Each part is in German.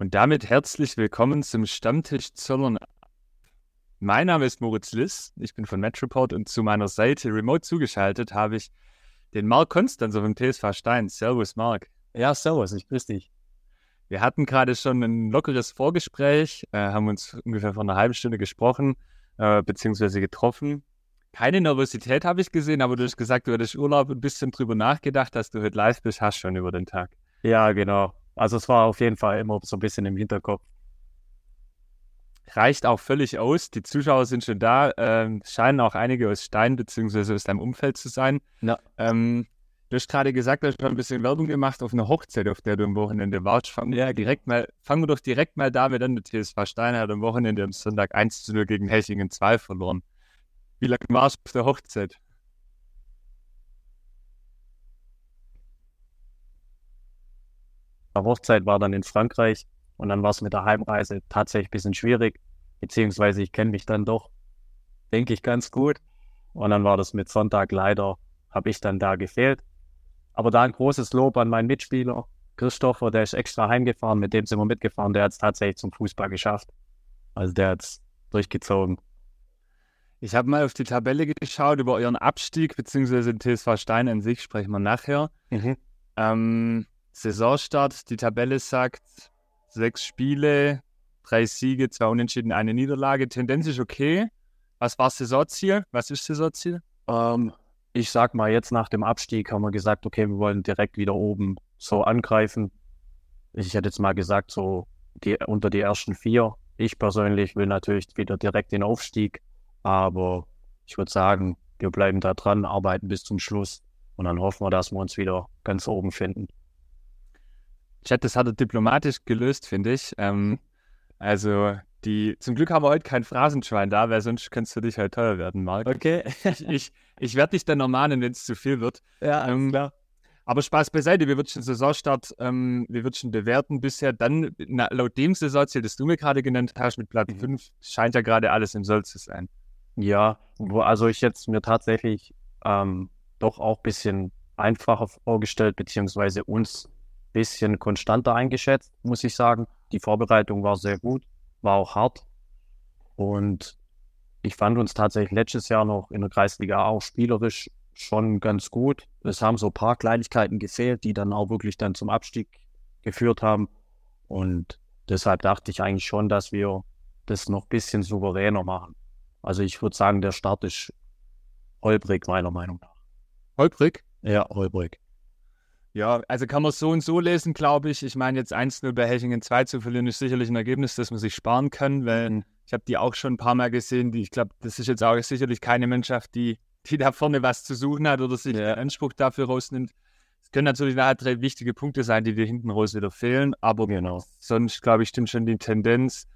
Und damit herzlich willkommen zum Stammtisch Zollern. Mein Name ist Moritz Liss, ich bin von Metroport und zu meiner Seite remote zugeschaltet habe ich den Marc Konstanz auf dem TSV Stein. Servus, Marc. Ja, servus, ich grüße dich. Wir hatten gerade schon ein lockeres Vorgespräch, äh, haben uns ungefähr vor einer halben Stunde gesprochen, äh, beziehungsweise getroffen. Keine Nervosität habe ich gesehen, aber du hast gesagt, du hattest Urlaub ein bisschen drüber nachgedacht, dass du heute live bist, hast schon über den Tag. Ja, genau. Also es war auf jeden Fall immer so ein bisschen im Hinterkopf. Reicht auch völlig aus. Die Zuschauer sind schon da. Ähm, scheinen auch einige aus Stein bzw. aus deinem Umfeld zu sein. Ja. Ähm, du hast gerade gesagt, du hast schon ein bisschen Werbung gemacht auf einer Hochzeit, auf der du am Wochenende warst. Fangen, ja. direkt mal, fangen wir doch direkt mal damit an. Der TSV Stein hat am Wochenende am Sonntag 1 zu 0 gegen Hechingen 2 verloren. Wie lange warst du auf der Hochzeit? Hochzeit war dann in Frankreich und dann war es mit der Heimreise tatsächlich ein bisschen schwierig, beziehungsweise ich kenne mich dann doch, denke ich, ganz gut. Und dann war das mit Sonntag leider, habe ich dann da gefehlt. Aber da ein großes Lob an meinen Mitspieler, Christopher, der ist extra heimgefahren, mit dem sind wir mitgefahren, der hat es tatsächlich zum Fußball geschafft. Also der hat es durchgezogen. Ich habe mal auf die Tabelle geschaut über euren Abstieg, beziehungsweise den TSV Stein an sich, sprechen wir nachher. Mhm. Ähm, Saisonstart, die Tabelle sagt sechs Spiele, drei Siege, zwei Unentschieden, eine Niederlage. Tendenz ist okay. Was war Saisonziel? Was ist Saisonziel? Ähm, ich sag mal, jetzt nach dem Abstieg haben wir gesagt, okay, wir wollen direkt wieder oben so angreifen. Ich hätte jetzt mal gesagt, so die, unter die ersten vier. Ich persönlich will natürlich wieder direkt den Aufstieg, aber ich würde sagen, wir bleiben da dran, arbeiten bis zum Schluss und dann hoffen wir, dass wir uns wieder ganz oben finden. Chat, das hat er diplomatisch gelöst, finde ich. Ähm, also, die, zum Glück haben wir heute kein Phrasenschwein da, weil sonst kannst du dich halt teuer werden, Marc. Okay. ich ich werde dich dann noch mahnen, wenn es zu viel wird. Ja, ähm, klar. Aber Spaß beiseite, wie würdest du den Saisonstart, ähm, wie würdest du bewerten bisher? Dann, na, laut dem Saisonziel, das du mir gerade genannt hast, mit Platz 5, mhm. scheint ja gerade alles im Soll zu sein. Ja, wo also ich jetzt mir tatsächlich ähm, doch auch ein bisschen einfacher vorgestellt, beziehungsweise uns bisschen konstanter eingeschätzt, muss ich sagen. Die Vorbereitung war sehr gut, war auch hart. Und ich fand uns tatsächlich letztes Jahr noch in der Kreisliga auch spielerisch schon ganz gut. Es haben so ein paar Kleinigkeiten gefehlt, die dann auch wirklich dann zum Abstieg geführt haben. Und deshalb dachte ich eigentlich schon, dass wir das noch ein bisschen souveräner machen. Also ich würde sagen, der Start ist holprig, meiner Meinung nach. Holprig? Ja, holprig. Ja, also kann man so und so lesen, glaube ich. Ich meine, jetzt 1-0 bei Hechingen 2 zu verlieren, ist sicherlich ein Ergebnis, das man sich sparen kann, weil mhm. ich habe die auch schon ein paar Mal gesehen. Die, ich glaube, das ist jetzt auch sicherlich keine Mannschaft, die, die da vorne was zu suchen hat oder sich ja. Anspruch dafür rausnimmt. Es können natürlich nachher drei wichtige Punkte sein, die dir hinten raus wieder fehlen, aber genau. sonst, glaube ich, stimmt schon die Tendenz.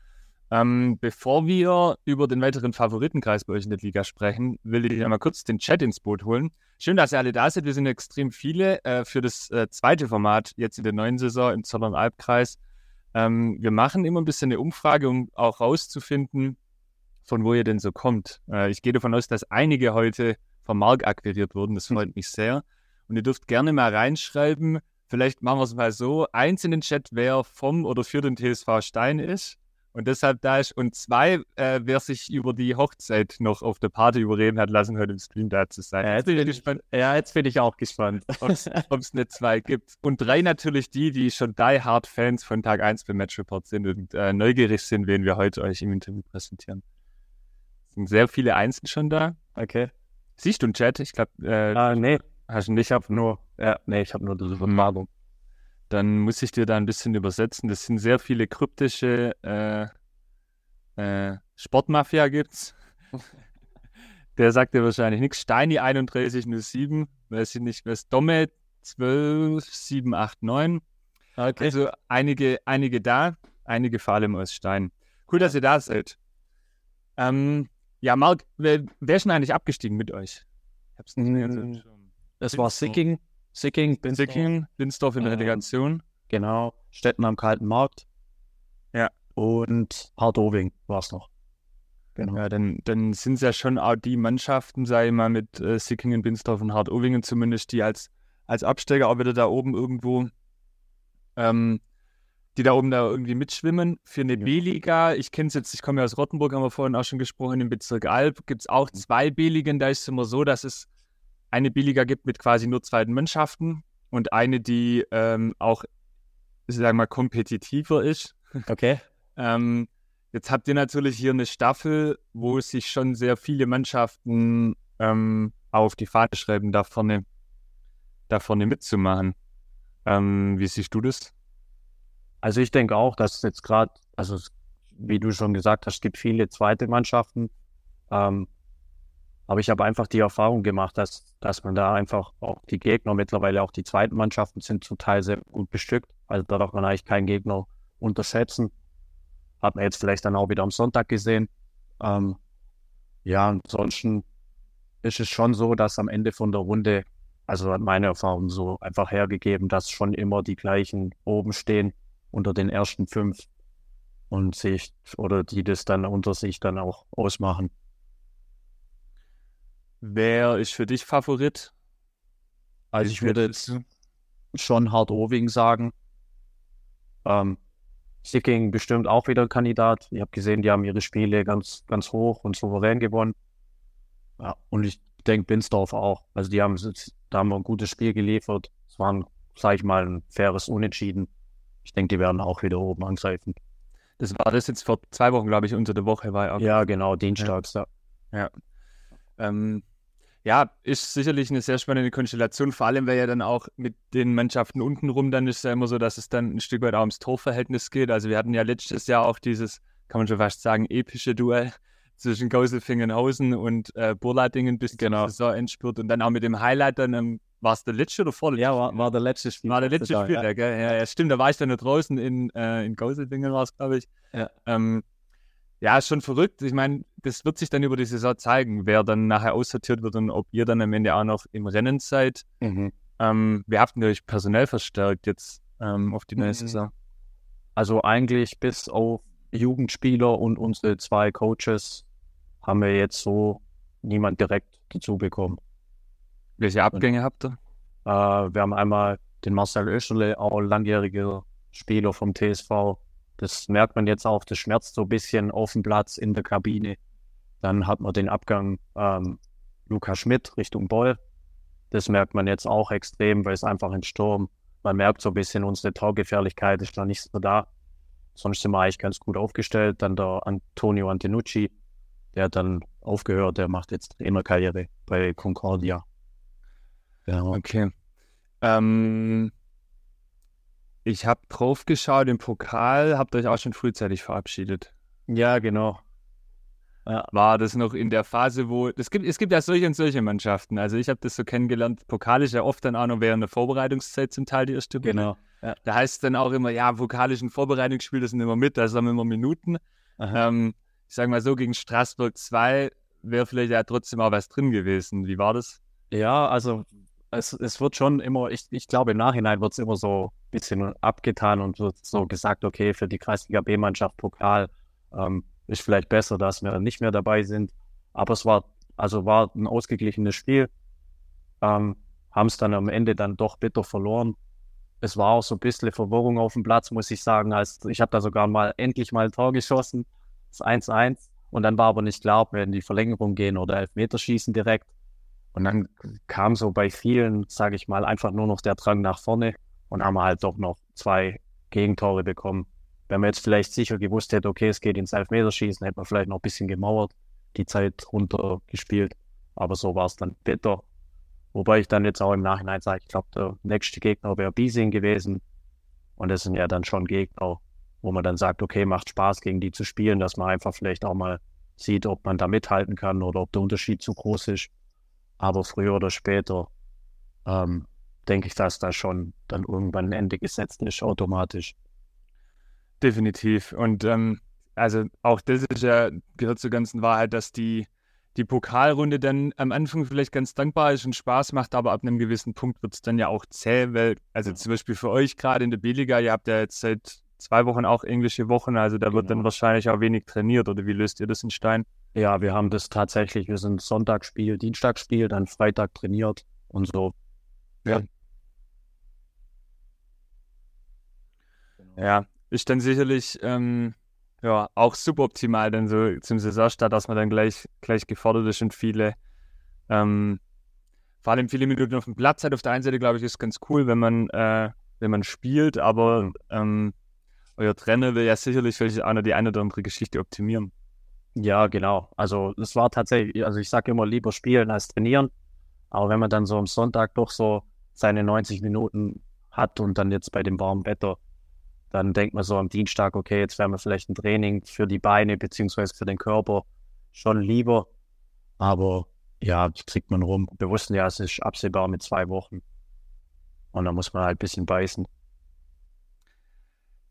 Ähm, bevor wir über den weiteren Favoritenkreis bei euch in der Liga sprechen, will ich einmal kurz den Chat ins Boot holen. Schön, dass ihr alle da seid. Wir sind extrem viele äh, für das äh, zweite Format jetzt in der neuen Saison im Zollern Albkreis. Ähm, wir machen immer ein bisschen eine Umfrage, um auch rauszufinden, von wo ihr denn so kommt. Äh, ich gehe davon aus, dass einige heute vom Mark akquiriert wurden. Das freut mich sehr. Und ihr dürft gerne mal reinschreiben. Vielleicht machen wir es mal so. Eins in den Chat, wer vom oder für den TSV Stein ist und deshalb da ist. Und zwei, äh, wer sich über die Hochzeit noch auf der Party überreden hat lassen, heute im Stream da zu sein. Ja, jetzt bin ich gespannt. Ja, jetzt bin ich auch gespannt. Ob es eine zwei gibt. Und drei natürlich die, die schon die Hard Fans von Tag 1 beim Match Report sind und äh, neugierig sind, wen wir heute euch im Interview präsentieren. Es sind sehr viele Einsen schon da. Okay. Siehst du einen Chat? Ich glaube, äh, ah, nee. Hast du nicht, ich habe nur, ja, nee, ich habe nur diese Vermarktung dann muss ich dir da ein bisschen übersetzen. Das sind sehr viele kryptische äh, äh, Sportmafia gibt's. Der sagt dir wahrscheinlich nichts. Steini 3107, weiß ich nicht, was Domme 12789. Okay. Also einige, einige da, einige vor allem aus Stein. Cool, dass ihr da seid. Ähm, ja, Marc, wer, wer ist denn eigentlich abgestiegen mit euch? Ich hab's nicht mehr mm, Das war Sicking. Sicking, Binsdorf. Sicking, Binsdorf in der äh, Relegation. Genau. Städten am kalten Markt. Ja. Und Hardoving war es noch. Genau. Ja, dann, dann sind es ja schon auch die Mannschaften, sage ich mal, mit äh, Sickingen, Binsdorf und Hardovingen zumindest, die als, als Absteiger auch wieder da oben irgendwo ähm, die da oben da irgendwie mitschwimmen. Für eine Ja. B-Liga, ich kenne es jetzt, ich komme ja aus Rottenburg, haben wir vorhin auch schon gesprochen, im Bezirk Alb gibt es auch Mhm. zwei B-Ligen. Da ist es immer so, dass es eine B-Liga gibt mit quasi nur zweiten Mannschaften und eine, die ähm, auch, ich sag mal, kompetitiver ist. Okay. Ähm, jetzt habt ihr natürlich hier eine Staffel, wo sich schon sehr viele Mannschaften ähm, auf die Fahne schreiben, da vorne, da vorne mitzumachen. Ähm, wie siehst du das? Also ich denke auch, dass jetzt gerade, also wie du schon gesagt hast, es gibt viele zweite Mannschaften. Ähm, aber ich habe einfach die Erfahrung gemacht, dass, dass man da einfach auch die Gegner, mittlerweile auch die zweiten Mannschaften sind zum Teil sehr gut bestückt. Also da darf man eigentlich keinen Gegner unterschätzen. Hat man jetzt vielleicht dann auch wieder am Sonntag gesehen. Ähm, ja, ansonsten ist es schon so, dass am Ende von der Runde, also hat meine Erfahrung so einfach hergegeben, dass schon immer die gleichen oben stehen unter den ersten fünf und sich oder die das dann unter sich dann auch ausmachen. Wer ist für dich Favorit? Also ich würde jetzt schon hart Oving sagen. Ähm, Sicking bestimmt auch wieder Kandidat. Ich habe gesehen, die haben ihre Spiele ganz, ganz hoch und souverän gewonnen. Ja, und ich denke Binsdorf auch. Also die haben jetzt- da haben wir ein gutes Spiel geliefert. Es war ein, sag ich mal, ein faires Unentschieden. Ich denke, die werden auch wieder oben angreifen. Das war das jetzt vor zwei Wochen, glaube ich, unter der Woche war ja. Ja, genau, dienstags, ja. Ähm, ja, ist sicherlich eine sehr spannende Konstellation, vor allem, weil ja dann auch mit den Mannschaften untenrum dann ist es ja immer so, dass es dann ein Stück weit auch ums Torverhältnis geht. Also wir hatten ja letztes Jahr auch dieses, kann man schon fast sagen, epische Duell zwischen Gauselfingenhausen und äh, Burladingen bis Genau. zum Saisonendspurt und dann auch mit dem Highlight dann, ähm, war es der letzte oder vorletzte? Ja, war, war der letzte Spiel. War der letzte Spiel, ja. Ja, stimmt, da war ich dann draußen in, äh, in Gauselbingen war es, glaube ich. Ja. Ähm, ja, ist schon verrückt. Ich meine, das wird sich dann über die Saison zeigen, wer dann nachher aussortiert wird und ob ihr dann am Ende auch noch im Rennen seid. Mhm. Ähm, wir habt euch personell verstärkt jetzt ähm, auf die neue Mhm. Saison. Also eigentlich bis auf Jugendspieler und unsere zwei Coaches haben wir jetzt so niemand direkt dazu bekommen. Welche Abgänge habt ihr? Äh, wir haben einmal den Marcel Oesterle, auch langjähriger Spieler vom TSV. Das merkt man jetzt auch, das schmerzt so ein bisschen auf dem Platz in der Kabine. Dann hat man den Abgang ähm, Luca Schmidt Richtung Boll. Das merkt man jetzt auch extrem, weil es einfach ein Sturm. Man merkt so ein bisschen, unsere Torgefährlichkeit ist da nicht so da. Sonst sind wir eigentlich ganz gut aufgestellt. Dann der Antonio Antenucci, der hat dann aufgehört, der macht jetzt Trainerkarriere bei Concordia. Genau. Okay. Ähm, ich habe drauf geschaut im Pokal, habt euch auch schon frühzeitig verabschiedet. Ja, genau. War das noch in der Phase, wo es gibt, es gibt ja solche und solche Mannschaften. Also ich habe das so kennengelernt. Pokal ist ja oft dann auch noch während der Vorbereitungszeit zum Teil die erste Runde. Genau. Ja. Da heißt es dann auch immer, ja, vokalischen Vorbereitungsspiel, das sind immer mit, da haben wir immer Minuten. Ähm, ich sage mal so, gegen Straßburg 2 wäre vielleicht ja trotzdem auch was drin gewesen. Wie war das? Ja, also es, es wird schon immer, ich, ich glaube im Nachhinein wird es immer so ein bisschen abgetan und wird so gesagt, okay, für die Kreisliga B-Mannschaft Pokal ähm, ist vielleicht besser, dass wir nicht mehr dabei sind. Aber es war, also war ein ausgeglichenes Spiel. Ähm, haben es dann am Ende dann doch bitter verloren. Es war auch so ein bisschen Verwirrung auf dem Platz, muss ich sagen. Als, ich habe da sogar mal endlich mal ein Tor geschossen, das 1-1. Und dann war aber nicht klar, ob wir in die Verlängerung gehen oder Elfmeterschießen direkt. Und dann kam so bei vielen, sage ich mal, einfach nur noch der Drang nach vorne und haben halt doch noch zwei Gegentore bekommen. Wenn man jetzt vielleicht sicher gewusst hätte, okay, es geht ins Elfmeterschießen, hätte man vielleicht noch ein bisschen gemauert, die Zeit runtergespielt. Aber so war es dann bitter. Wobei ich dann jetzt auch im Nachhinein sage, ich glaube, der nächste Gegner wäre Biesing gewesen. Und das sind ja dann schon Gegner, wo man dann sagt, okay, macht Spaß, gegen die zu spielen, dass man einfach vielleicht auch mal sieht, ob man da mithalten kann oder ob der Unterschied zu groß ist. Aber früher oder später ähm, denke ich, dass da schon dann irgendwann ein Ende gesetzt ist, automatisch. Definitiv. Und ähm, also auch das ist ja, gehört zur ganzen Wahrheit, dass die, die Pokalrunde dann am Anfang vielleicht ganz dankbar ist und Spaß macht, aber ab einem gewissen Punkt wird es dann ja auch zäh, weil, also zum Beispiel für euch gerade in der B-Liga, ihr habt ja jetzt seit zwei Wochen auch englische Wochen, also da wird Genau. dann wahrscheinlich auch wenig trainiert, oder wie löst ihr das in Stein? Ja, wir haben das tatsächlich, wir sind Sonntagsspiel, Dienstagsspiel, dann Freitag trainiert und so. Ja, ist dann sicherlich ähm, ja, auch suboptimal dann so zum Saisonstart, dass man dann gleich, gleich gefordert ist und viele, ähm, vor allem viele Minuten auf dem Platz hat. Auf der einen Seite, glaube ich, ist ganz cool, wenn man, äh, wenn man spielt, aber ähm, euer Trainer will ja sicherlich vielleicht auch noch die eine oder andere Geschichte optimieren. Ja, genau. Also es war tatsächlich, also ich sage immer lieber spielen als trainieren. Aber wenn man dann so am Sonntag doch so seine 90 Minuten hat und dann jetzt bei dem warmen Wetter dann denkt man so am Dienstag, okay, jetzt wäre mir vielleicht ein Training für die Beine beziehungsweise für den Körper schon lieber. Aber ja, das kriegt man rum. Wir wussten ja, es ist absehbar mit zwei Wochen. Und da muss man halt ein bisschen beißen.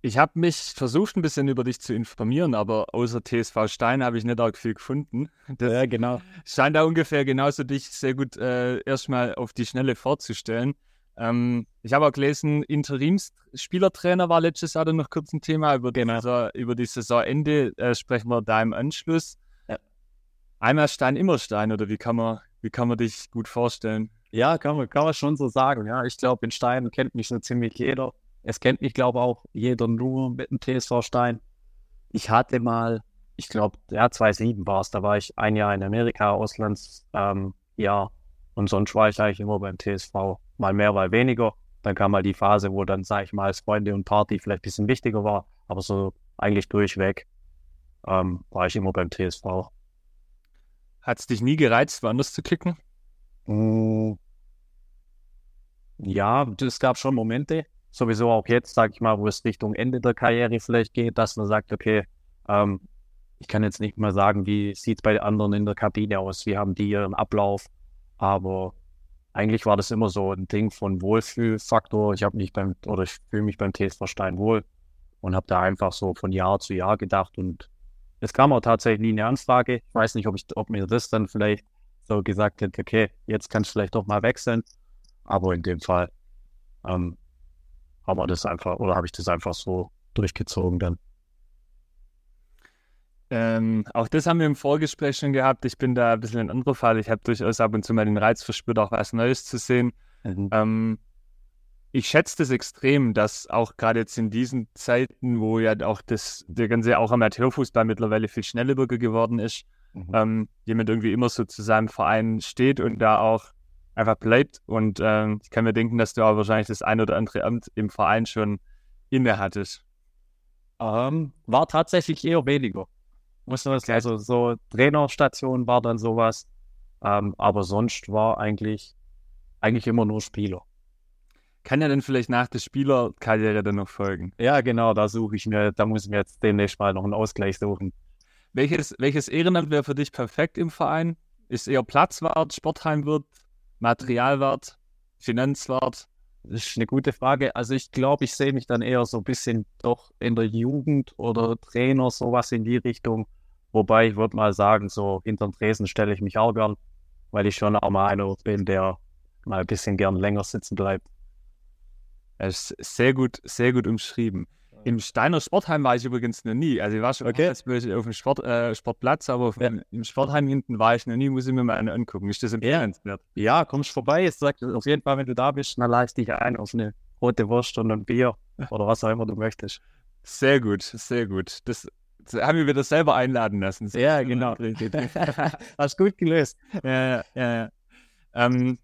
Ich habe mich versucht, ein bisschen über dich zu informieren, aber außer TSV Stein habe ich nicht arg viel gefunden. Das ja, genau. Scheint da ungefähr genauso dich sehr gut äh, erstmal auf die Schnelle vorzustellen. Ähm, ich habe auch gelesen, Interimsspielertrainer war letztes Jahr dann noch kurz ein Thema. Über, genau. Saison, über die Saisonende äh, sprechen wir da im Anschluss. Ja. Einmal Stein, immer Stein, oder wie kann man, wie kann man dich gut vorstellen? Ja, kann man, kann man schon so sagen. Ja, ich glaube, in Stein kennt mich so ziemlich jeder. Es kennt mich, glaube ich, auch jeder nur mit dem TSV Stein. Ich hatte mal, ich glaube, ja, 2007 war es, da war ich ein Jahr in Amerika, Auslands, ähm, ja, und sonst war ich eigentlich immer beim TSV. Mal mehr, mal weniger. Dann kam mal die Phase, wo dann, sag ich mal, als Freunde und Party vielleicht ein bisschen wichtiger war. Aber so eigentlich durchweg ähm, war ich immer beim TSV. Hat es dich nie gereizt, woanders zu kicken? Mm, ja, es gab schon Momente. Sowieso auch jetzt, sag ich mal, wo es Richtung Ende der Karriere vielleicht geht, dass man sagt, okay, ähm, ich kann jetzt nicht mal sagen, wie sieht es bei anderen in der Kabine aus, wie haben die ihren Ablauf, aber eigentlich war das immer so ein Ding von Wohlfühlfaktor. Ich habe mich beim, oder ich fühle mich beim TSV Stein wohl und habe da einfach so von Jahr zu Jahr gedacht und es kam auch tatsächlich nie eine Anfrage. Ich weiß nicht, ob ich, ob mir das dann vielleicht so gesagt hätte, okay, jetzt kannst du vielleicht doch mal wechseln. Aber in dem Fall ähm, haben wir das einfach, oder habe ich das einfach so durchgezogen dann. Ähm, auch das haben wir im Vorgespräch schon gehabt. Ich bin da ein bisschen ein anderer Fall. Ich habe durchaus ab und zu mal den Reiz verspürt, auch was Neues zu sehen. Mhm. Ähm, ich schätze das extrem, dass auch gerade jetzt in diesen Zeiten, wo ja auch das, der ganze auch Amateurfußball mittlerweile viel schnelllebiger geworden ist, mhm. ähm, jemand irgendwie immer so zu seinem Verein steht und da auch einfach bleibt. Und ähm, ich kann mir denken, dass du auch wahrscheinlich das ein oder andere Amt im Verein schon inne hattest. Ähm, war tatsächlich eher weniger muss man sagen. Also so Trainerstation war dann sowas. Ähm, aber sonst war eigentlich, eigentlich immer nur Spieler. Kann ja dann vielleicht nach der Spielerkarriere dann noch folgen. Ja, genau, da suche ich mir, da muss ich mir jetzt demnächst mal noch einen Ausgleich suchen. Welches, welches Ehrenamt wäre für dich perfekt im Verein? Ist eher Platzwart, Sportheimwirt, Materialwart, Finanzwart? Das ist eine gute Frage. Also ich glaube, ich sehe mich dann eher so ein bisschen doch in der Jugend oder Trainer, sowas in die Richtung. Wobei ich würde mal sagen, so hinter den Tresen stelle ich mich auch gern, weil ich schon auch mal einer bin, der mal ein bisschen gern länger sitzen bleibt. Es ist sehr gut, sehr gut umschrieben. Im Steiner Sportheim war ich übrigens noch nie. Also ich war schon okay. auf dem Sport, äh, Sportplatz, aber ja. im Sportheim hinten war ich noch nie, muss ich mir mal einen angucken. Ist das empfehlenswert? Ja, ja kommst vorbei. Jetzt sagt auf jeden Fall, wenn du da bist, dann leist dich ein auf eine rote Wurst und ein Bier oder was auch immer du möchtest. Sehr gut, sehr gut. Das, das haben wir wieder selber einladen lassen. Ja, genau. Hast gut gelöst. Ja, ja, ja. Ähm,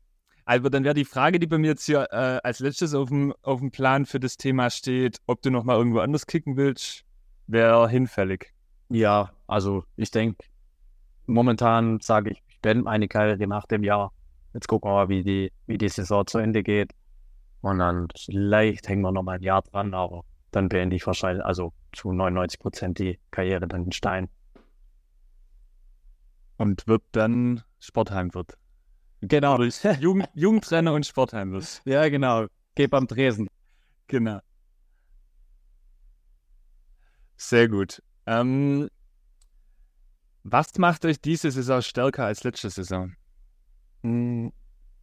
aber dann wäre die Frage, die bei mir jetzt hier äh, als letztes auf dem, auf dem Plan für das Thema steht, ob du nochmal irgendwo anders kicken willst, wäre hinfällig. Ja, also ich denke, momentan sage ich, ich bin meine Karriere nach dem Jahr. Jetzt gucken wir mal, wie die, wie die Saison zu Ende geht. Und dann vielleicht hängen wir noch mal ein Jahr dran, aber dann beende ich wahrscheinlich, also zu 99 Prozent die Karriere dann in Stein. Und wird dann Sportheimwirt. Genau. Jugend, Jugendtrainer und Sportheim. Ja, genau. Geh beim Tresen. Genau. Sehr gut. Ähm, was macht euch diese Saison stärker als letzte Saison? Hm,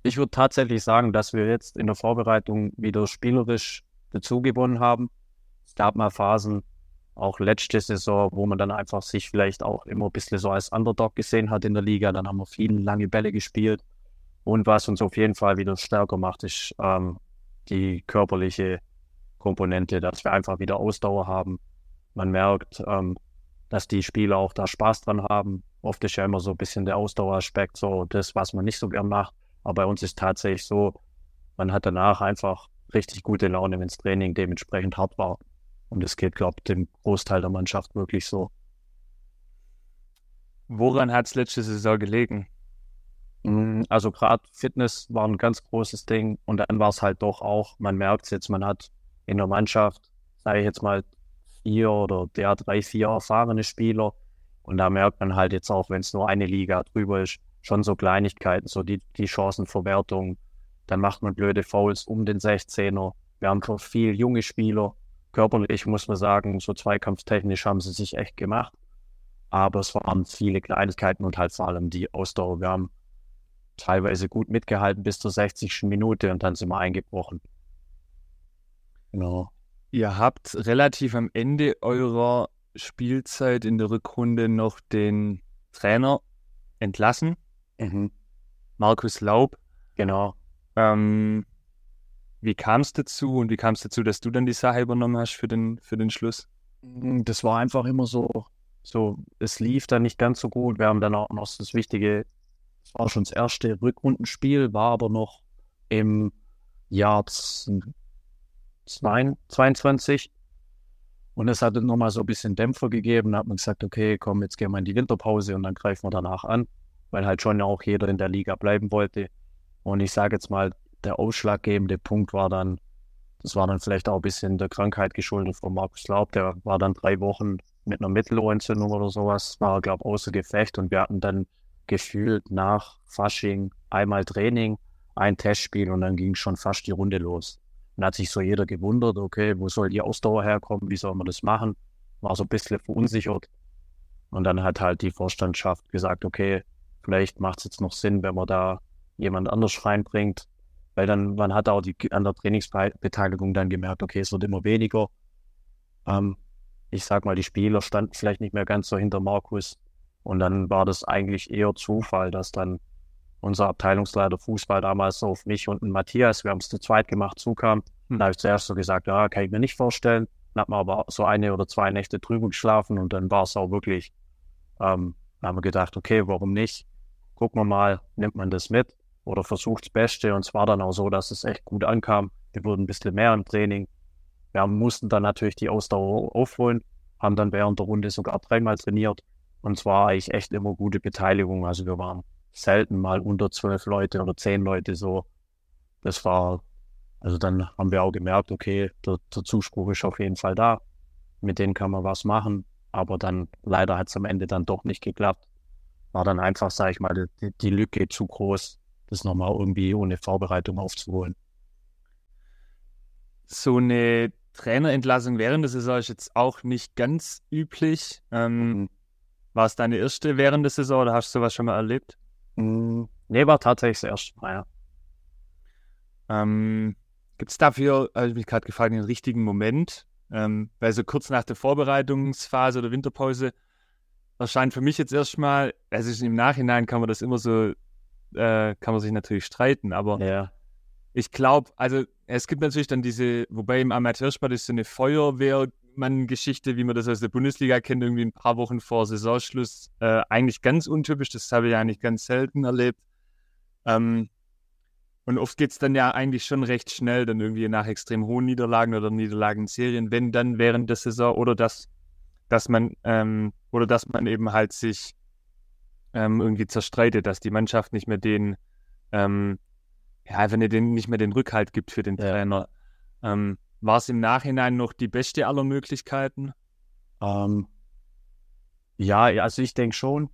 ich würde tatsächlich sagen, dass wir jetzt in der Vorbereitung wieder spielerisch dazugewonnen haben. Es gab mal Phasen, auch letzte Saison, wo man dann einfach sich vielleicht auch immer ein bisschen so als Underdog gesehen hat in der Liga. Dann haben wir viele lange Bälle gespielt. Und was uns auf jeden Fall wieder stärker macht, ist ähm, die körperliche Komponente, dass wir einfach wieder Ausdauer haben. Man merkt, ähm, dass die Spieler auch da Spaß dran haben. Oft ist ja immer so ein bisschen der Ausdaueraspekt, so das, was man nicht so gern macht. Aber bei uns ist tatsächlich so, man hat danach einfach richtig gute Laune, wenn das Training dementsprechend hart war. Und es geht, glaube ich, dem Großteil der Mannschaft wirklich so. Woran hat es letzte Saison gelegen? Mm, also gerade Fitness war ein ganz großes Ding und dann war es halt doch auch, man merkt es jetzt, man hat in der Mannschaft, sage ich jetzt mal, vier oder der drei, vier erfahrene Spieler und da merkt man halt jetzt auch, wenn es nur eine Liga drüber ist, schon so Kleinigkeiten, so die, die Chancenverwertung, dann macht man blöde Fouls um den 16er. Wir haben schon viel junge Spieler. Körperlich muss man sagen, so zweikampftechnisch haben sie sich echt gemacht. Aber es waren viele Kleinigkeiten und halt vor allem die Ausdauer. Wir haben teilweise gut mitgehalten bis zur 60. Minute und dann sind wir eingebrochen. Genau. Ihr habt relativ am Ende eurer Spielzeit in der Rückrunde noch den Trainer entlassen. Mhm. Markus Laub. Genau. Ähm, wie kam es dazu und wie kam es dazu, dass du dann die Sache übernommen hast für den, für den Schluss? Das war einfach immer so, so, es lief dann nicht ganz so gut. Wir haben dann auch noch das Wichtige es war schon das erste Rückrundenspiel, war aber noch im Jahr 22. Und es hat nochmal so ein bisschen Dämpfer gegeben. Da hat man gesagt, okay, komm, jetzt gehen wir in die Winterpause und dann greifen wir danach an, weil halt schon auch jeder in der Liga bleiben wollte. Und ich sage jetzt mal, der ausschlaggebende Punkt war dann, das war dann vielleicht auch ein bisschen der Krankheit geschuldet von Markus Laub. Der war dann drei Wochen mit einer Mittelohrentzündung oder sowas, war, glaube ich, außer Gefecht und wir hatten dann gefühlt nach Fasching einmal Training, ein Testspiel und dann ging schon fast die Runde los. Dann hat sich so jeder gewundert, okay, wo soll die Ausdauer herkommen, wie soll man das machen? War so ein bisschen verunsichert. Und dann hat halt die Vorstandschaft gesagt, okay, vielleicht macht es jetzt noch Sinn, wenn man da jemand anders reinbringt. Weil dann, man hat auch die, an der Trainingsbeteiligung dann gemerkt, okay, es wird immer weniger. Ähm, ich sag mal, die Spieler standen vielleicht nicht mehr ganz so hinter Markus. Und dann war das eigentlich eher Zufall, dass dann unser Abteilungsleiter Fußball damals so auf mich und einen Matthias, wir haben es zu zweit gemacht, zukam. Hm. Da habe ich zuerst so gesagt, ja, kann ich mir nicht vorstellen. Dann hat man aber so eine oder zwei Nächte drüber geschlafen und dann war es auch wirklich, ähm, da haben wir gedacht, okay, warum nicht? Gucken wir mal, nimmt man das mit oder versucht das Beste. Und es war dann auch so, dass es echt gut ankam. Wir wurden ein bisschen mehr im Training. Wir mussten dann natürlich die Ausdauer aufholen, haben dann während der Runde sogar dreimal trainiert und zwar eigentlich echt immer gute Beteiligung. Also wir waren selten mal unter zwölf Leute oder zehn Leute so. Das war, also dann haben wir auch gemerkt, okay, der, der Zuspruch ist auf jeden Fall da. Mit denen kann man was machen. Aber dann leider hat es am Ende dann doch nicht geklappt. War dann einfach, sage ich mal, die, die Lücke zu groß, das nochmal irgendwie ohne Vorbereitung aufzuholen. So eine Trainerentlassung während der Saison ist jetzt auch nicht ganz üblich. Ähm, mhm. War es deine erste während der Saison oder hast du sowas schon mal erlebt? Mm, nee, war tatsächlich das erste Mal, ja. Ähm, Gibt es dafür, habe ich mich gerade gefragt, den richtigen Moment? Ähm, weil so kurz nach der Vorbereitungsphase oder Winterpause erscheint für mich jetzt erstmal, also im Nachhinein kann man das immer so, äh, kann man sich natürlich streiten, aber ja. ich glaube, also es gibt natürlich dann diese, wobei im Amateursport ist so eine Feuerwehr Geschichte, wie man das aus der Bundesliga kennt, irgendwie ein paar Wochen vor Saisonschluss, äh, eigentlich ganz untypisch. Das habe ich eigentlich ganz selten erlebt. Ähm, und oft geht es dann ja eigentlich schon recht schnell, dann irgendwie nach extrem hohen Niederlagen oder Niederlagenserien, wenn dann während der Saison oder dass, dass man ähm, oder dass man eben halt sich ähm, irgendwie zerstreitet, dass die Mannschaft nicht mehr den, ähm, ja, einfach nicht, den, nicht mehr den Rückhalt gibt für den ja. Trainer. Ähm, war es im Nachhinein noch die beste aller Möglichkeiten? Ähm, ja, also ich denke schon,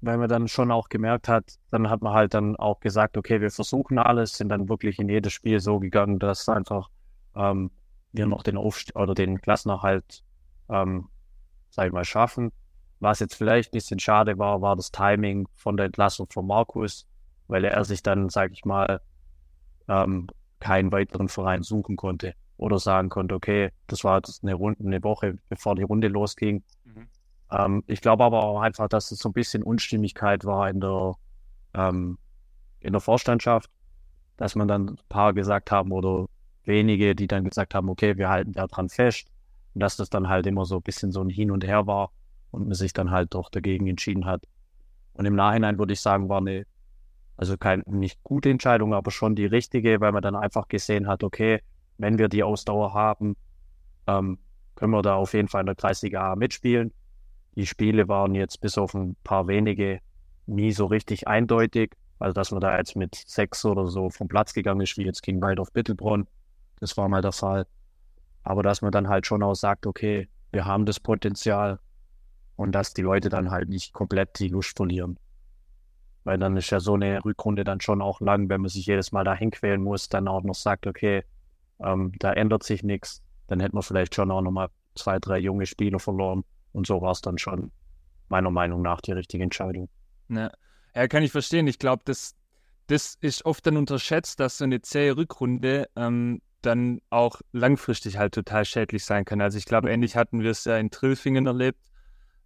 weil man dann schon auch gemerkt hat, dann hat man halt dann auch gesagt, okay, wir versuchen alles, sind dann wirklich in jedes Spiel so gegangen, dass einfach ähm, wir noch den Aufstieg oder den Klassenerhalt, ähm, sag ich mal, schaffen. Was jetzt vielleicht ein bisschen schade war, war das Timing von der Entlassung von Markus, weil er sich dann, sag ich mal, ähm, keinen weiteren Verein suchen konnte oder sagen konnte, okay, das war jetzt eine Runde, eine Woche, bevor die Runde losging. Mhm. Ähm, ich glaube aber auch einfach, dass es so ein bisschen Unstimmigkeit war in der, ähm, in der Vorstandschaft, dass man dann ein paar gesagt haben oder wenige, die dann gesagt haben, okay, wir halten daran fest. Und dass das dann halt immer so ein bisschen so ein Hin und Her war und man sich dann halt doch dagegen entschieden hat. Und im Nachhinein würde ich sagen, war eine, also keine nicht gute Entscheidung, aber schon die richtige, weil man dann einfach gesehen hat, okay, wenn wir die Ausdauer haben, ähm, können wir da auf jeden Fall in der Kreisliga A mitspielen. Die Spiele waren jetzt bis auf ein paar wenige nie so richtig eindeutig. Also, dass man da jetzt mit sechs oder so vom Platz gegangen ist, wie jetzt gegen Waldorf Bittelbronn. Das war mal der Fall. Aber dass man dann halt schon auch sagt, okay, wir haben das Potenzial und dass die Leute dann halt nicht komplett die Lust verlieren. Weil dann ist ja so eine Rückrunde dann schon auch lang, wenn man sich jedes Mal dahin quälen muss, dann auch noch sagt, okay, ähm, da ändert sich nichts, dann hätte man vielleicht schon auch nochmal zwei, drei junge Spieler verloren. Und so war es dann schon meiner Meinung nach die richtige Entscheidung. Ja, ja kann ich verstehen. Ich glaube, das, das ist oft dann unterschätzt, dass so eine zähe Rückrunde ähm, dann auch langfristig halt total schädlich sein kann. Also ich glaube, ähnlich hatten wir es ja in Trillfingen erlebt.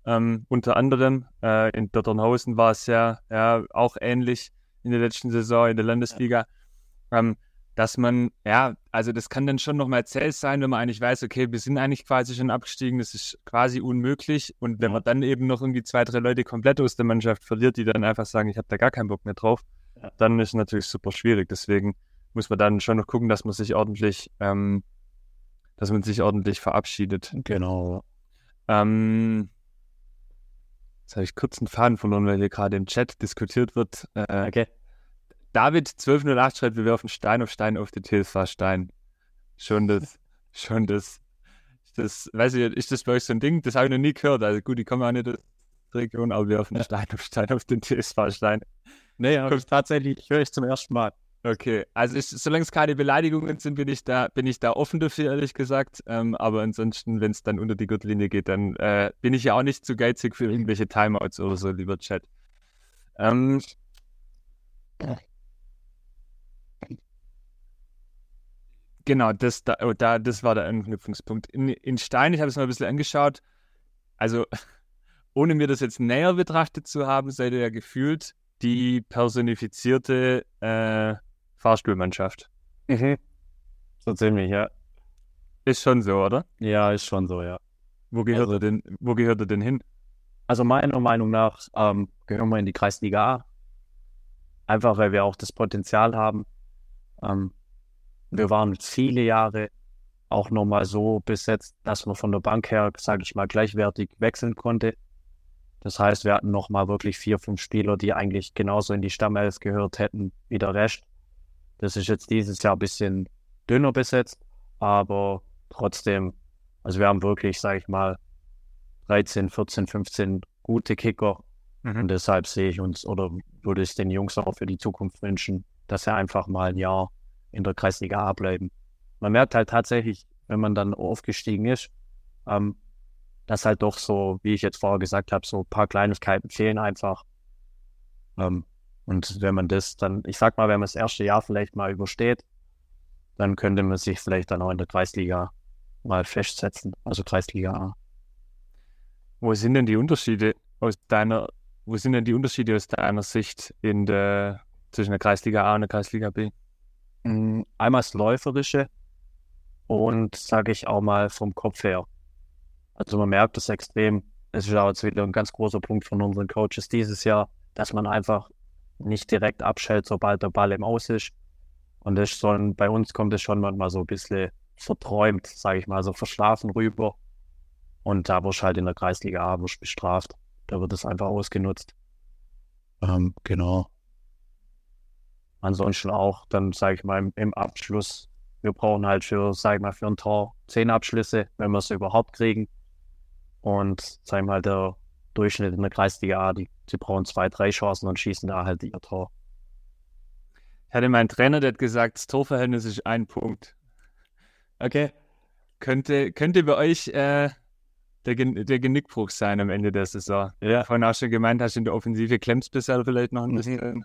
Ähm, unter anderem äh, in Dotternhausen war es ja, ja auch ähnlich in der letzten Saison in der Landesliga. Ähm, dass man, ja, also das kann dann schon nochmal zäh sein, wenn man eigentlich weiß, okay, wir sind eigentlich quasi schon abgestiegen, das ist quasi unmöglich. Und wenn man dann eben noch irgendwie zwei, drei Leute komplett aus der Mannschaft verliert, die dann einfach sagen, ich habe da gar keinen Bock mehr drauf, ja. dann ist es natürlich super schwierig. Deswegen muss man dann schon noch gucken, dass man sich ordentlich, ähm, dass man sich ordentlich verabschiedet. Genau. Ähm, jetzt habe ich kurz einen Faden verloren, weil hier gerade im Chat diskutiert wird. Äh, okay. David 1208 schreibt, wir werfen Stein auf Stein auf den TSV Stein. Schon das, schon das, das, weiß ich, ist das bei euch so ein Ding? Das habe ich noch nie gehört. Also gut, ich komme auch nicht aus der Region, aber wir werfen. Stein auf Stein auf den TSV Stein. Nee, ja, tatsächlich höre ich zum ersten Mal. Okay, also ich, solange es keine Beleidigungen sind, bin ich da, bin ich da offen dafür, ehrlich gesagt. Ähm, aber ansonsten, wenn es dann unter die Gürtellinie geht, dann äh, bin ich ja auch nicht zu geizig für irgendwelche Timeouts oder so, lieber Chat. Ähm, Genau, das, da, oh, da, das war der Anknüpfungspunkt. In, in Stein, ich habe es mal ein bisschen angeschaut, also ohne mir das jetzt näher betrachtet zu haben, seid ihr ja gefühlt die personifizierte äh, Fahrstuhlmannschaft. Mhm. So ziemlich, ja. Ist schon so, oder? Ja, ist schon so, ja. Wo gehört, also, er, denn, wo gehört er denn hin? Also meiner Meinung nach ähm, gehören wir in die Kreisliga A. Einfach weil wir auch das Potenzial haben. Ähm, wir waren viele Jahre auch nochmal so besetzt, dass man von der Bank her, sage ich mal, gleichwertig wechseln konnte. Das heißt, wir hatten nochmal wirklich vier, fünf Spieler, die eigentlich genauso in die Stammelf gehört hätten wie der Rest. Das ist jetzt dieses Jahr ein bisschen dünner besetzt, aber trotzdem, also wir haben wirklich, sage ich mal, 13, 14, 15 gute Kicker. Mhm. Und deshalb sehe ich uns oder würde ich den Jungs auch für die Zukunft wünschen, dass sie einfach mal ein Jahr in der Kreisliga A bleiben. Man merkt halt tatsächlich, wenn man dann aufgestiegen ist, ähm, dass halt doch so, wie ich jetzt vorher gesagt habe, so ein paar Kleinigkeiten fehlen einfach. Ähm, und wenn man das dann, ich sag mal, wenn man das erste Jahr vielleicht mal übersteht, dann könnte man sich vielleicht dann auch in der Kreisliga mal festsetzen, also Kreisliga A. Wo sind denn die Unterschiede aus deiner, wo sind denn die Unterschiede aus deiner Sicht in der, zwischen der Kreisliga A und der Kreisliga B? Mm, einmal das Läuferische und sage ich auch mal vom Kopf her. Also man merkt das extrem. Es ist auch jetzt wieder ein ganz großer Punkt von unseren Coaches dieses Jahr, dass man einfach nicht direkt abschält, sobald der Ball im Aus ist. Und das schon, bei uns kommt es schon manchmal so ein bisschen verträumt, sage ich mal, so verschlafen rüber. Und da wirst du halt in der Kreisliga A bestraft. Da wird es einfach ausgenutzt. Ähm, genau. Ansonsten auch dann, sage ich mal, im, im, Abschluss. Wir brauchen halt für, sage ich mal, für ein Tor zehn Abschlüsse, wenn wir es überhaupt kriegen. Und, sagen wir mal, der Durchschnitt in der Kreisliga A, die, die brauchen zwei, drei Chancen und schießen da halt ihr Tor. Ich hatte meinen Trainer, der hat gesagt, das Torverhältnis ist ein Punkt. Okay. Könnte, könnte bei euch äh, der, der Genickbruch sein am Ende der Saison. Ja. Vorhin auch schon gemeint hast, in der Offensive klemmst bisher vielleicht noch ein mhm. bisschen. Mhm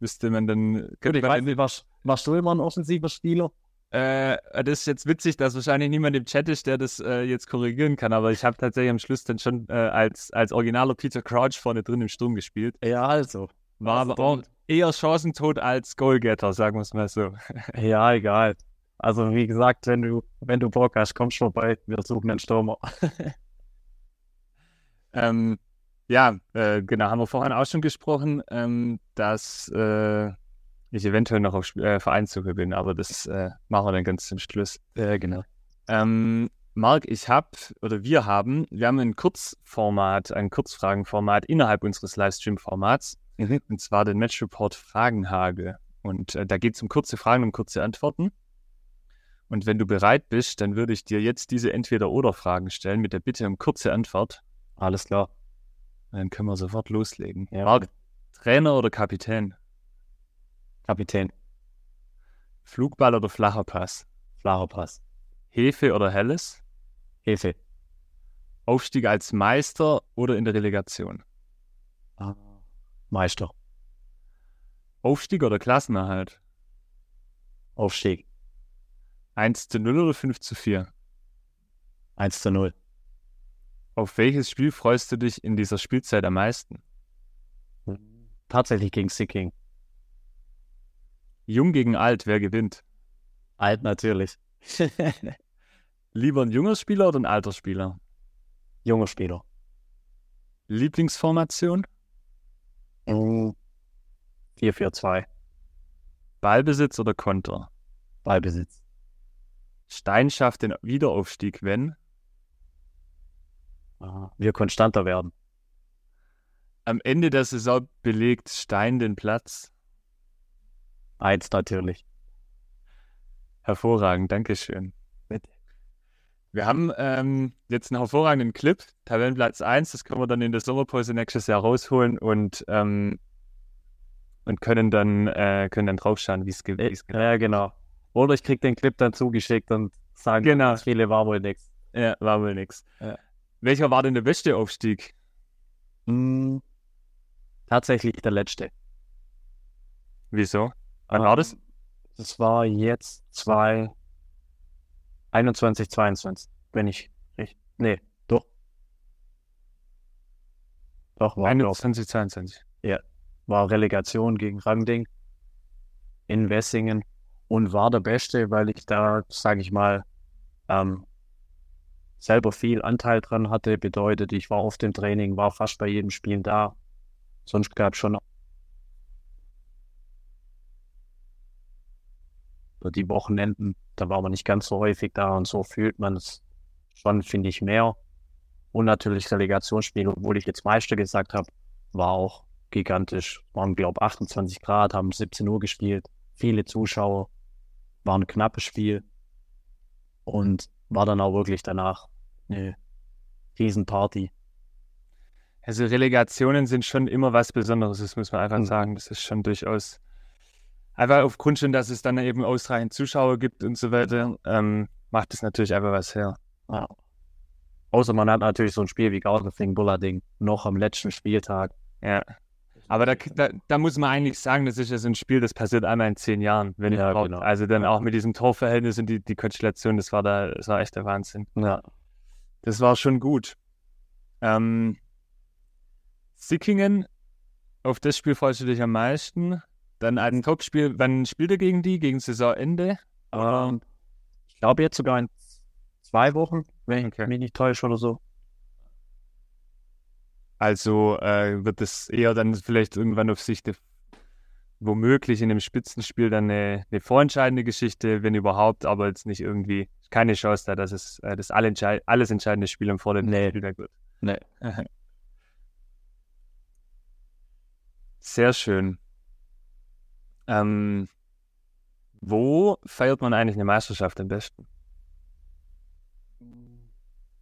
müsste man dann. Könnte ich weiß nicht, warst, warst du immer ein offensiver Spieler? Äh, das ist jetzt witzig, dass wahrscheinlich niemand im Chat ist, der das äh, jetzt korrigieren kann, aber ich habe tatsächlich am Schluss dann schon äh, als, als originaler Peter Crouch vorne drin im Sturm gespielt. Ja, also. War aber auch eher Chancentod als Goalgetter, sagen wir es mal so. Ja, egal. Also wie gesagt, wenn du, wenn du Bock hast, kommst vorbei, wir suchen einen Stürmer. ähm, ja, äh, genau, haben wir vorhin auch schon gesprochen, ähm, dass äh, ich eventuell noch auf äh, Vereinssuche bin, aber das äh, machen wir dann ganz zum Schluss. Genau. Ähm, Marc, ich habe oder wir haben, wir haben ein Kurzformat, ein Kurzfragenformat innerhalb unseres Livestream-Formats, mhm. und zwar den Match Report Fragenhagel. Und äh, da geht es um kurze Fragen und kurze Antworten. Und wenn du bereit bist, dann würde ich dir jetzt diese Entweder-Oder-Fragen stellen mit der Bitte um kurze Antwort. Alles klar. Dann können wir sofort loslegen. Ja. Marc, Trainer oder Kapitän? Kapitän. Flugball oder flacher Pass? Flacher Pass. Hefe oder Helles? Hefe. Aufstieg als Meister oder in der Relegation? Ah, Meister. Aufstieg oder Klassenerhalt? Aufstieg. 1 zu 0 oder 5 zu 4? 1 zu 0. Auf welches Spiel freust du dich in dieser Spielzeit am meisten? Tatsächlich gegen Sicking. Jung gegen alt, wer gewinnt? Alt natürlich. Lieber ein junger Spieler oder ein alter Spieler? Junger Spieler. Lieblingsformation? 4-4-2. Ballbesitz oder Konter? Ballbesitz. Stein schafft den Wiederaufstieg, wenn? Wir konstanter werden. Am Ende der Saison belegt Stein den Platz? Eins natürlich. Hervorragend, Dankeschön. Bitte. Wir haben ähm, jetzt einen hervorragenden Clip, Tabellenplatz 1, das können wir dann in der Sommerpause nächstes Jahr rausholen und, ähm, und können dann, äh, können dann draufschauen, wie es geht. Ja, genau. Oder ich krieg den Clip dann zugeschickt und sagen, genau. viele war wohl nix. Ja, war wohl nix. Ja. Welcher war denn der beste Aufstieg? Hm, tatsächlich der letzte. Wieso? Wann war das? Das war jetzt 2, 21, 22, wenn ich richtig. Nee, doch. Doch, war 21, 22. Ja. War Relegation gegen Rangding in Wessingen und war der Beste, weil ich da, sage ich mal, ähm, selber viel Anteil dran hatte. Bedeutet, ich war auf dem Training, war fast bei jedem Spiel da. Sonst gab es schon die Wochenenden, da war man nicht ganz so häufig da und so fühlt man es schon, finde ich, mehr. Und natürlich Relegationsspiel, obwohl ich jetzt Meister gesagt habe, war auch gigantisch. Waren, glaube ich, 28 Grad, haben 17 Uhr gespielt, viele Zuschauer, war ein knappes Spiel und war dann auch wirklich danach eine Riesenparty. Also Relegationen sind schon immer was Besonderes, das muss man einfach mhm. sagen. Das ist schon durchaus einfach aufgrund schon, dass es dann eben ausreichend Zuschauer gibt und so weiter, ähm, macht es natürlich einfach was her. Ja. Außer man hat natürlich so ein Spiel wie Gauselfing Bullarding noch am letzten Spieltag. Ja. Aber da, da, da, muss man eigentlich sagen, das ist ja so ein Spiel, das passiert einmal in zehn Jahren, wenn ja, überhaupt. Genau. Also dann auch mit diesem Torverhältnis und die, die Konstellation, das war da, das war echt der Wahnsinn. Ja. Das war schon gut. Ähm, Sickingen, auf das Spiel freust du dich am meisten. Dann ein Topspiel, wann spielt er gegen die? Gegen Saisonende? Ähm, ich glaube jetzt sogar in zwei Wochen, wenn ich mich nicht täusche oder so. Also äh, wird es eher dann vielleicht irgendwann auf Sicht womöglich in einem Spitzenspiel dann eine, eine, vorentscheidende Geschichte, wenn überhaupt, aber jetzt nicht irgendwie keine Chance da, dass es äh, das alles entscheidende Spiel im vorletzten nee. Spieltag wird. Nee. Sehr schön. Ähm, wo feiert man eigentlich eine Meisterschaft am besten?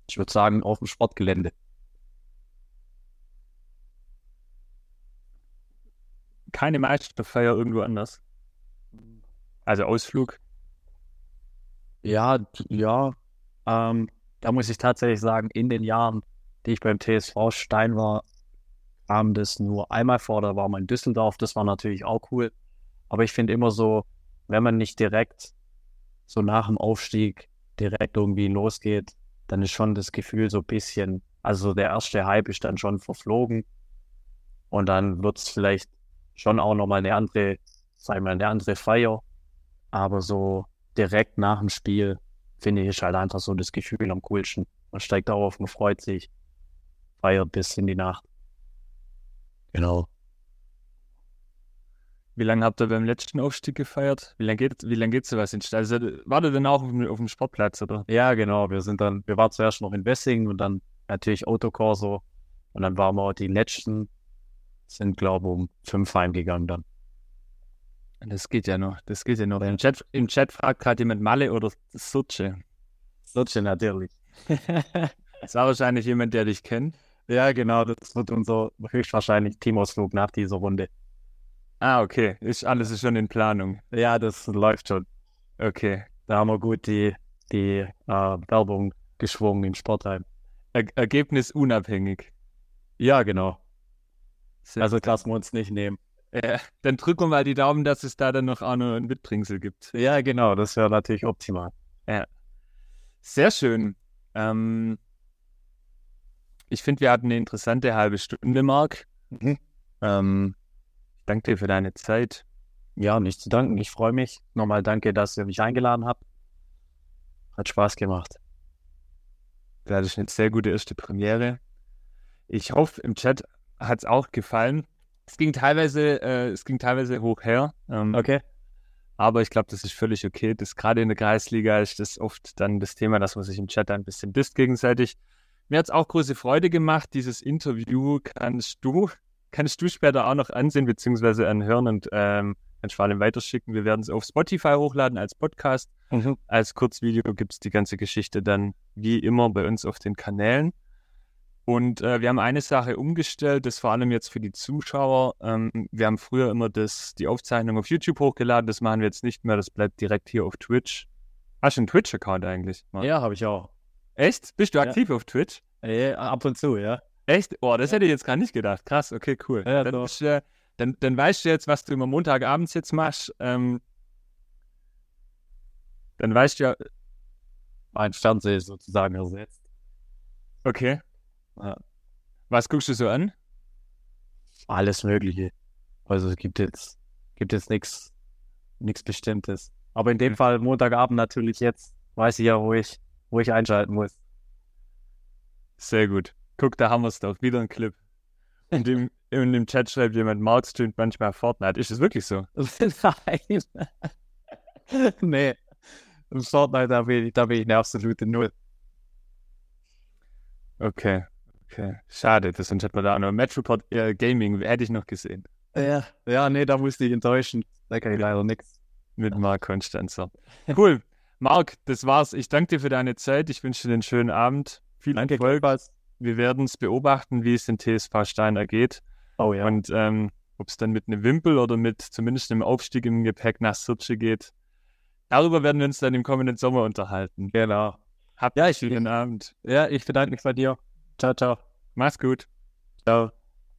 Ich würde sagen, auf dem Sportgelände. Keine Meisterfeier irgendwo anders. Also Ausflug. Ja, ja. Ähm, da muss ich tatsächlich sagen, in den Jahren, die ich beim TSV Stein war, kam das nur einmal vor. Da war man in Düsseldorf. Das war natürlich auch cool. Aber ich finde immer so, wenn man nicht direkt so nach dem Aufstieg direkt irgendwie losgeht, dann ist schon das Gefühl so ein bisschen, also der erste Hype ist dann schon verflogen und dann wird es vielleicht schon auch nochmal eine andere, sagen wir mal, eine andere Feier. Aber so direkt nach dem Spiel, finde ich, halt einfach so das Gefühl am coolsten. Man steigt auf, man freut sich, feiert bis in die Nacht. Genau. Wie lange habt ihr beim letzten Aufstieg gefeiert? Wie lange geht, wie lange geht sowas in Also war der denn auch auf dem, auf dem Sportplatz, oder? Ja, genau. Wir sind dann, wir waren zuerst noch in Wessing und dann natürlich Autokorso. Und dann waren wir die letzten, sind, glaube ich, um fünf heimgegangen dann. Das geht ja noch, das geht ja noch. Im Chat, im Chat fragt gerade jemand Malle oder Suche. Suche natürlich. das war wahrscheinlich jemand, der dich kennt. Ja, genau, das wird unser höchstwahrscheinlich Teamausflug nach dieser Runde. Ah, okay. Ist, alles ist schon in Planung. Ja, das läuft schon. Okay. Da haben wir gut die, die äh, Werbung geschwungen im Sportheim. Er Ergebnis unabhängig. Ja, genau. Sehr also lassen wir uns nicht nehmen. Ja, dann drücken wir mal die Daumen, dass es da dann noch auch noch ein Mitbringsel gibt. Ja, genau. Das wäre natürlich optimal. Ja. Sehr schön. Ähm, ich finde, wir hatten eine interessante halbe Stunde, Marc. Mhm. Ähm, Danke dir für deine Zeit. Ja, nicht zu danken. Ich freue mich. Nochmal danke, dass ihr mich eingeladen habt. Hat Spaß gemacht. Das ist eine sehr gute erste Premiere. Ich hoffe, im Chat hat es auch gefallen. Es ging teilweise, äh, es ging teilweise hoch her. Ähm, okay. Aber ich glaube, das ist völlig okay. Das gerade in der Kreisliga ist das oft dann das Thema, dass man sich im Chat ein bisschen disst gegenseitig. Mir hat es auch große Freude gemacht. Dieses Interview kannst du kannst du später auch noch ansehen bzw. anhören und ähm, kannst vor allem weiterschicken. Wir werden es auf Spotify hochladen als Podcast. Mhm. Als Kurzvideo gibt es die ganze Geschichte dann wie immer bei uns auf den Kanälen. Und äh, wir haben eine Sache umgestellt, das vor allem jetzt für die Zuschauer. Ähm, wir haben früher immer das, die Aufzeichnung auf YouTube hochgeladen, das machen wir jetzt nicht mehr, das bleibt direkt hier auf Twitch. Hast du einen Twitch-Account eigentlich? Mann? Ja, habe ich auch. Echt? Bist du aktiv ja. auf Twitch? Ja, ab und zu, ja. Echt? Oh, das hätte ich jetzt gar nicht gedacht. Krass, okay, cool. Ja, dann, ist, äh, dann, dann, weißt du jetzt, was du immer Montagabends jetzt machst. Ähm, dann weißt du ja. Mein Fernseher sozusagen ersetzt. Okay. Ja. Was guckst du so an? Alles Mögliche. Also es gibt jetzt, gibt jetzt nichts nichts Bestimmtes. Aber in dem Fall Montagabend natürlich jetzt, weiß ich ja, wo ich, wo ich einschalten muss. Sehr gut. Guck, da haben wir es doch. Wieder ein Clip. In dem, in dem Chat schreibt jemand, Maut streamt manchmal Fortnite. Ist es wirklich so? Nein. nee. Im Fortnite, da bin, ich, da bin ich eine absolute Null. Okay. Okay. Schade, das hätte man da auch noch Metropod äh, Gaming hätte ich noch gesehen. Ja, ja, nee, da musste ich enttäuschen. Da kann ich leider nichts. Mit Marc Konstanzer. Cool. Marc, das war's. Ich danke dir für deine Zeit. Ich wünsche dir einen schönen Abend. Viel danke, Erfolg. Gleichfalls wir werden es beobachten, wie es den TSV Stein ergeht. Oh ja. Und ähm, ob es dann mit einem Wimpel oder mit zumindest einem Aufstieg im Gepäck nach Sirce geht. Darüber werden wir uns dann im kommenden Sommer unterhalten. Genau. Habt ja, ich schönen Abend. Ja, ich bedanke mich bei dir. Ciao, ciao. Mach's gut. Ciao.